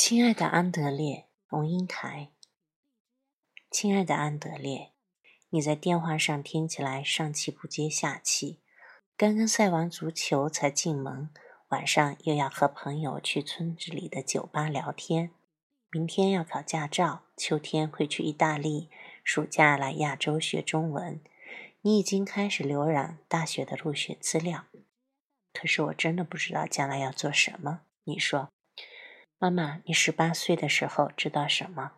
亲爱的安德烈，龙应台。亲爱的安德烈，你在电话上听起来上气不接下气。刚刚赛完足球才进门，晚上又要和朋友去村子里的酒吧聊天。明天要考驾照，秋天会去意大利，暑假来亚洲学中文。你已经开始浏览大学的入学资料，可是我真的不知道将来要做什么。你说。妈妈，你十八岁的时候知道什么？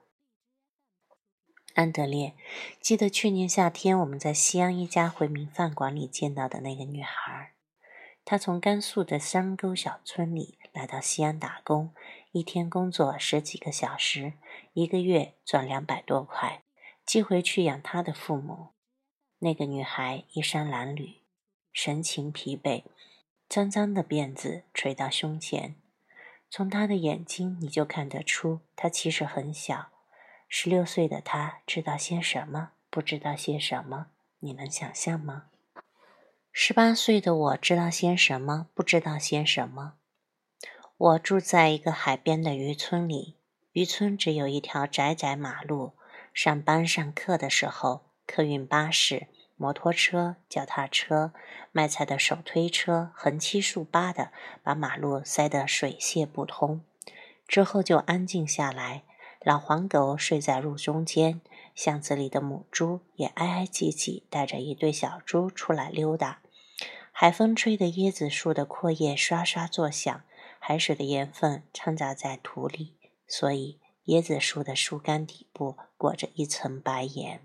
安德烈，记得去年夏天我们在西安一家回民饭馆里见到的那个女孩。她从甘肃的山沟小村里来到西安打工，一天工作十几个小时，一个月赚两百多块，寄回去养她的父母。那个女孩衣衫褴褛，神情疲惫，脏脏的辫子垂到胸前。从他的眼睛，你就看得出他其实很小。十六岁的他知道些什么，不知道些什么，你能想象吗？十八岁的我知道些什么，不知道些什么。我住在一个海边的渔村里，渔村只有一条窄窄马路。上班上课的时候，客运巴士。摩托车、脚踏车、卖菜的手推车横七竖八的把马路塞得水泄不通，之后就安静下来。老黄狗睡在路中间，巷子里的母猪也挨挨挤挤，带着一对小猪出来溜达。海风吹得椰子树的阔叶刷刷作响，海水的盐分掺杂在土里，所以椰子树的树干底部裹着一层白盐。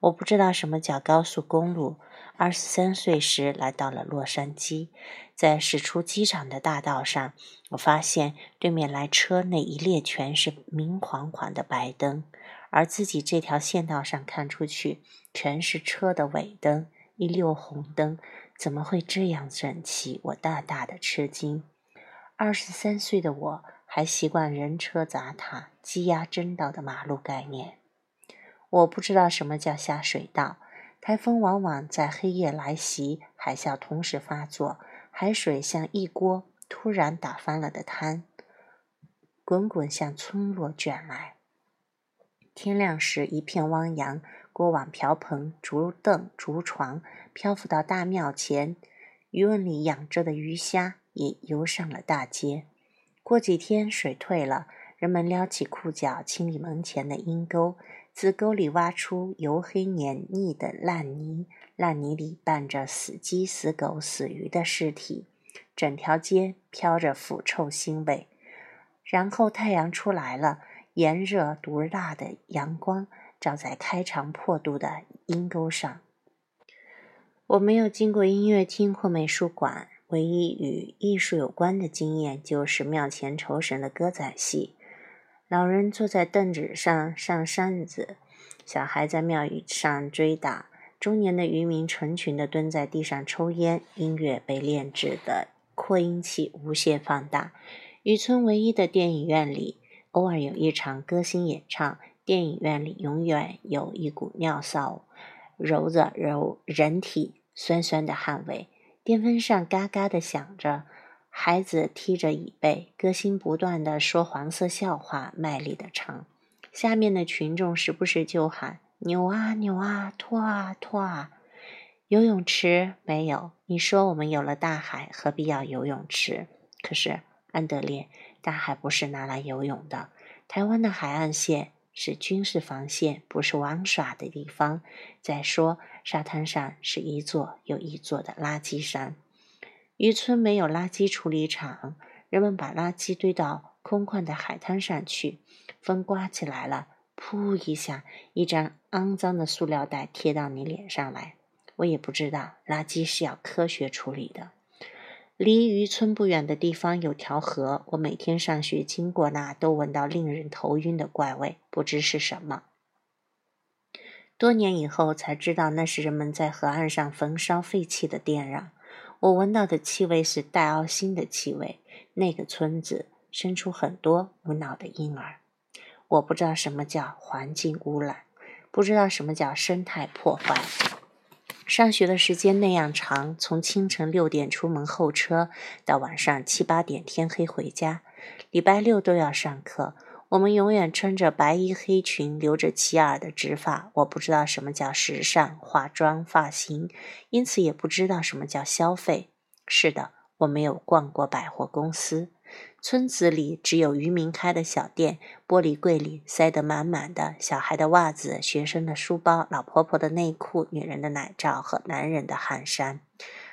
我不知道什么叫高速公路。二十三岁时来到了洛杉矶，在驶出机场的大道上，我发现对面来车那一列全是明晃晃的白灯，而自己这条线道上看出去全是车的尾灯，一溜红灯，怎么会这样整齐？我大大的吃惊。二十三岁的我还习惯人车杂沓、积压争道的马路概念。我不知道什么叫下水道。台风往往在黑夜来袭，海啸同时发作，海水像一锅突然打翻了的汤，滚滚向村落卷来。天亮时，一片汪洋，锅碗瓢盆、竹凳、竹床漂浮到大庙前，鱼瓮里养着的鱼虾也游上了大街。过几天，水退了，人们撩起裤脚清理门前的阴沟。自沟里挖出油黑黏腻的烂泥，烂泥里拌着死鸡、死狗、死鱼的尸体，整条街飘着腐臭腥味。然后太阳出来了，炎热毒辣的阳光照在开肠破肚的阴沟上。我没有经过音乐厅或美术馆，唯一与艺术有关的经验就是庙前酬神的歌仔戏。老人坐在凳子上上扇子，小孩在庙宇上追打，中年的渔民成群地蹲在地上抽烟。音乐被炼制的扩音器无限放大。渔村唯一的电影院里，偶尔有一场歌星演唱。电影院里永远有一股尿骚，揉着揉人体酸酸的汗味。电风扇嘎嘎地响着。孩子踢着椅背，歌星不断地说黄色笑话，卖力地唱。下面的群众时不时就喊：“扭啊扭啊，拖啊拖啊。”游泳池没有。你说我们有了大海，何必要游泳池？可是安德烈，大海不是拿来游泳的。台湾的海岸线是军事防线，不是玩耍的地方。再说，沙滩上是一座又一座的垃圾山。渔村没有垃圾处理厂，人们把垃圾堆到空旷的海滩上去。风刮起来了，噗一下，一张肮脏的塑料袋贴到你脸上来。我也不知道，垃圾是要科学处理的。离渔村不远的地方有条河，我每天上学经过那，都闻到令人头晕的怪味，不知是什么。多年以后才知道，那是人们在河岸上焚烧废弃的电壤。我闻到的气味是戴奥辛的气味。那个村子生出很多无脑的婴儿。我不知道什么叫环境污染，不知道什么叫生态破坏。上学的时间那样长，从清晨六点出门候车，到晚上七八点天黑回家，礼拜六都要上课。我们永远穿着白衣黑裙，留着齐耳的直发。我不知道什么叫时尚化妆发型，因此也不知道什么叫消费。是的，我没有逛过百货公司。村子里只有渔民开的小店，玻璃柜里塞得满满的小孩的袜子、学生的书包、老婆婆的内裤、女人的奶罩和男人的汗衫，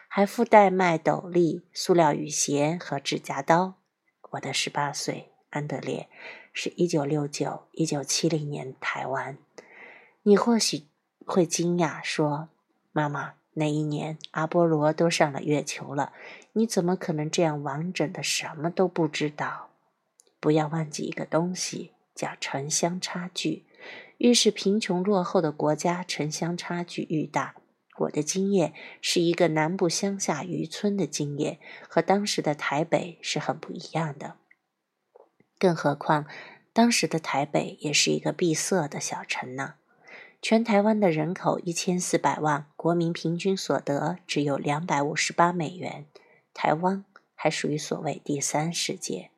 还附带卖斗笠、塑料雨鞋和指甲刀。我的十八岁，安德烈。是一九六九、一九七零年台湾。你或许会惊讶说：“妈妈，那一年阿波罗都上了月球了，你怎么可能这样完整的什么都不知道？”不要忘记一个东西，叫城乡差距。越是贫穷落后的国家，城乡差距愈大。我的经验是一个南部乡下渔村的经验，和当时的台北是很不一样的。更何况，当时的台北也是一个闭塞的小城呢。全台湾的人口一千四百万，国民平均所得只有两百五十八美元，台湾还属于所谓第三世界。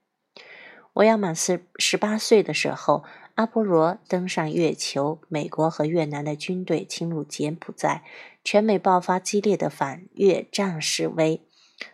我要满四十八岁的时候，阿波罗登上月球，美国和越南的军队侵入柬埔寨，全美爆发激烈的反越战示威。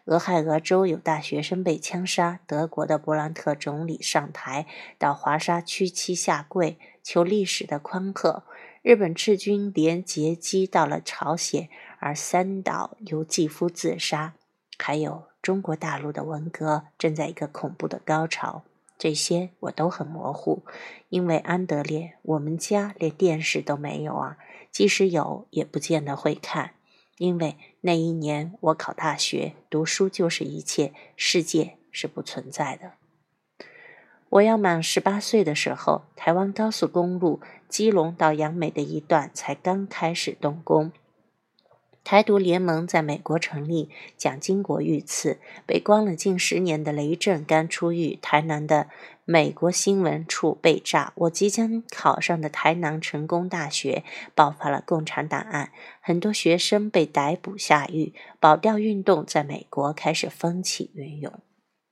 俄亥俄州有大学生被枪杀，德国的勃兰特总理上台，到华沙屈膝下跪求历史的宽贺。日本赤军连截击到了朝鲜，而三岛由纪夫自杀。还有中国大陆的文革正在一个恐怖的高潮。这些我都很模糊，因为安德烈，我们家连电视都没有啊，即使有，也不见得会看。因为那一年我考大学，读书就是一切，世界是不存在的。我要满十八岁的时候，台湾高速公路基隆到杨美的一段才刚开始动工。台独联盟在美国成立，蒋经国遇刺，被关了近十年的雷震刚出狱。台南的美国新闻处被炸，我即将考上的台南成功大学爆发了共产党案，很多学生被逮捕下狱，保钓运动在美国开始风起云涌。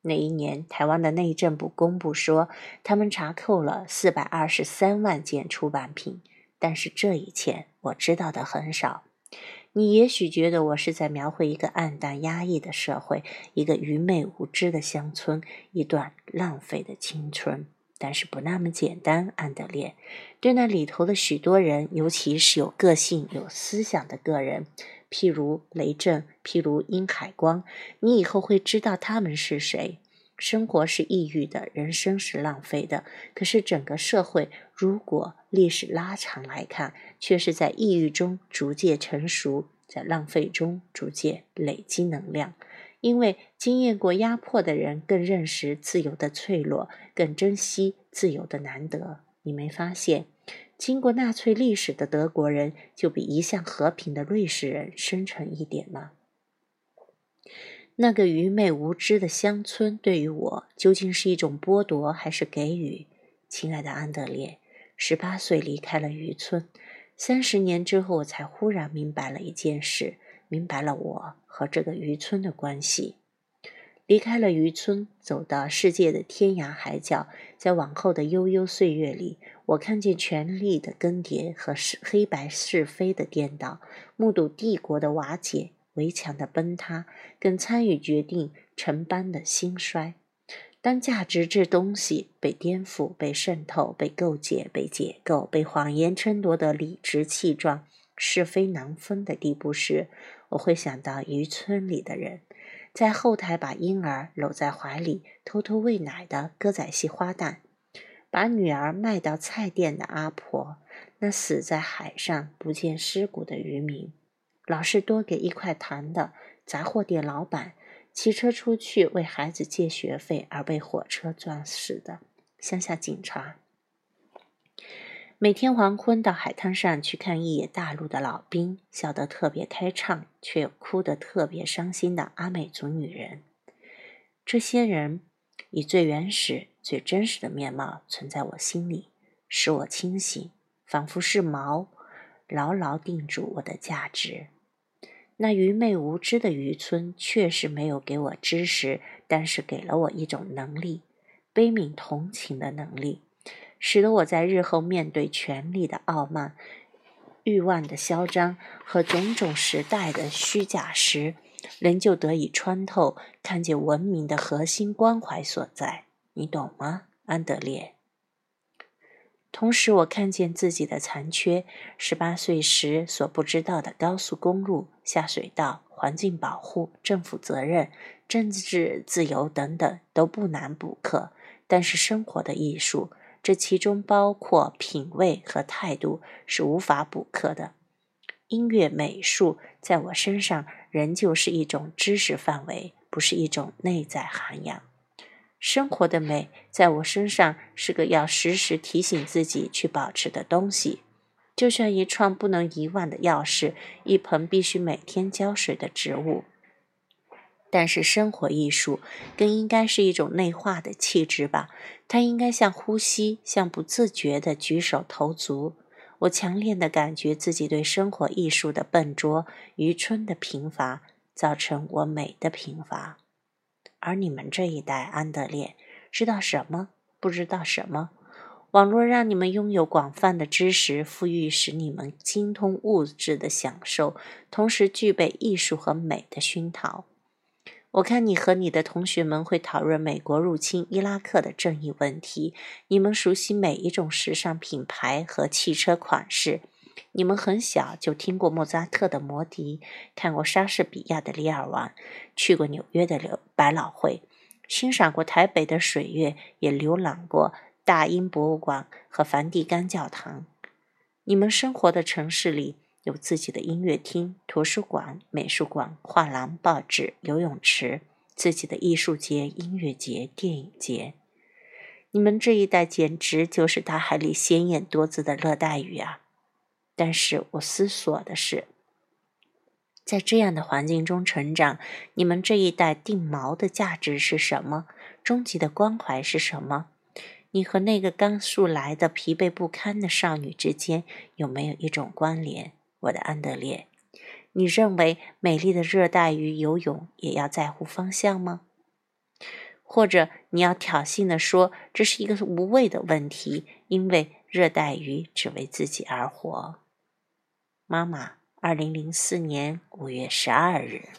那一年，台湾的内政部公布说，他们查扣了四百二十三万件出版品，但是这一切我知道的很少。你也许觉得我是在描绘一个暗淡压抑的社会，一个愚昧无知的乡村，一段浪费的青春。但是不那么简单，安德烈。对那里头的许多人，尤其是有个性、有思想的个人，譬如雷震，譬如殷海光，你以后会知道他们是谁。生活是抑郁的，人生是浪费的。可是整个社会，如果历史拉长来看，却是在抑郁中逐渐成熟，在浪费中逐渐累积能量。因为经验过压迫的人，更认识自由的脆弱，更珍惜自由的难得。你没发现，经过纳粹历史的德国人，就比一向和平的瑞士人深沉一点吗？那个愚昧无知的乡村，对于我究竟是一种剥夺还是给予？亲爱的安德烈，十八岁离开了渔村，三十年之后，我才忽然明白了一件事，明白了我和这个渔村的关系。离开了渔村，走到世界的天涯海角，在往后的悠悠岁月里，我看见权力的更迭和是黑白是非的颠倒，目睹帝国的瓦解。围墙的崩塌，更参与决定城邦的兴衰。当价值这东西被颠覆、被渗透、被构建、被解构、被谎言争夺的理直气壮、是非难分的地步时，我会想到渔村里的人，在后台把婴儿搂在怀里偷偷喂奶的歌仔戏花旦，把女儿卖到菜店的阿婆，那死在海上不见尸骨的渔民。老是多给一块糖的杂货店老板，骑车出去为孩子借学费而被火车撞死的乡下警察，每天黄昏到海滩上去看一眼大陆的老兵，笑得特别开畅，却又哭得特别伤心的阿美族女人，这些人以最原始、最真实的面貌存在我心里，使我清醒，仿佛是锚，牢牢定住我的价值。那愚昧无知的渔村确实没有给我知识，但是给了我一种能力。悲悯同情的能力，使得我在日后面对权力的傲慢、欲望的嚣张和种种时代的虚假时，仍旧得以穿透，看见文明的核心关怀所在。你懂吗，安德烈？同时，我看见自己的残缺。十八岁时所不知道的高速公路、下水道、环境保护、政府责任、政治自由等等，都不难补课。但是，生活的艺术，这其中包括品味和态度，是无法补课的。音乐、美术，在我身上仍旧是一种知识范围，不是一种内在涵养。生活的美，在我身上是个要时时提醒自己去保持的东西，就像一串不能遗忘的钥匙，一盆必须每天浇水的植物。但是，生活艺术更应该是一种内化的气质吧？它应该像呼吸，像不自觉的举手投足。我强烈的感觉自己对生活艺术的笨拙、愚蠢的贫乏，造成我美的贫乏。而你们这一代，安德烈，知道什么？不知道什么？网络让你们拥有广泛的知识，富裕使你们精通物质的享受，同时具备艺术和美的熏陶。我看你和你的同学们会讨论美国入侵伊拉克的正义问题，你们熟悉每一种时尚品牌和汽车款式。你们很小就听过莫扎特的《魔笛》，看过莎士比亚的《李尔王》，去过纽约的百老汇，欣赏过台北的水月，也浏览过大英博物馆和梵蒂冈教堂。你们生活的城市里有自己的音乐厅、图书馆、美术馆、画廊、报纸、游泳池，自己的艺术节、音乐节、电影节。你们这一代简直就是大海里鲜艳多姿的热带鱼啊！但是我思索的是，在这样的环境中成长，你们这一代定锚的价值是什么？终极的关怀是什么？你和那个刚速来的疲惫不堪的少女之间有没有一种关联，我的安德烈？你认为美丽的热带鱼游泳也要在乎方向吗？或者你要挑衅的说，这是一个无谓的问题，因为热带鱼只为自己而活？妈妈，二零零四年五月十二日。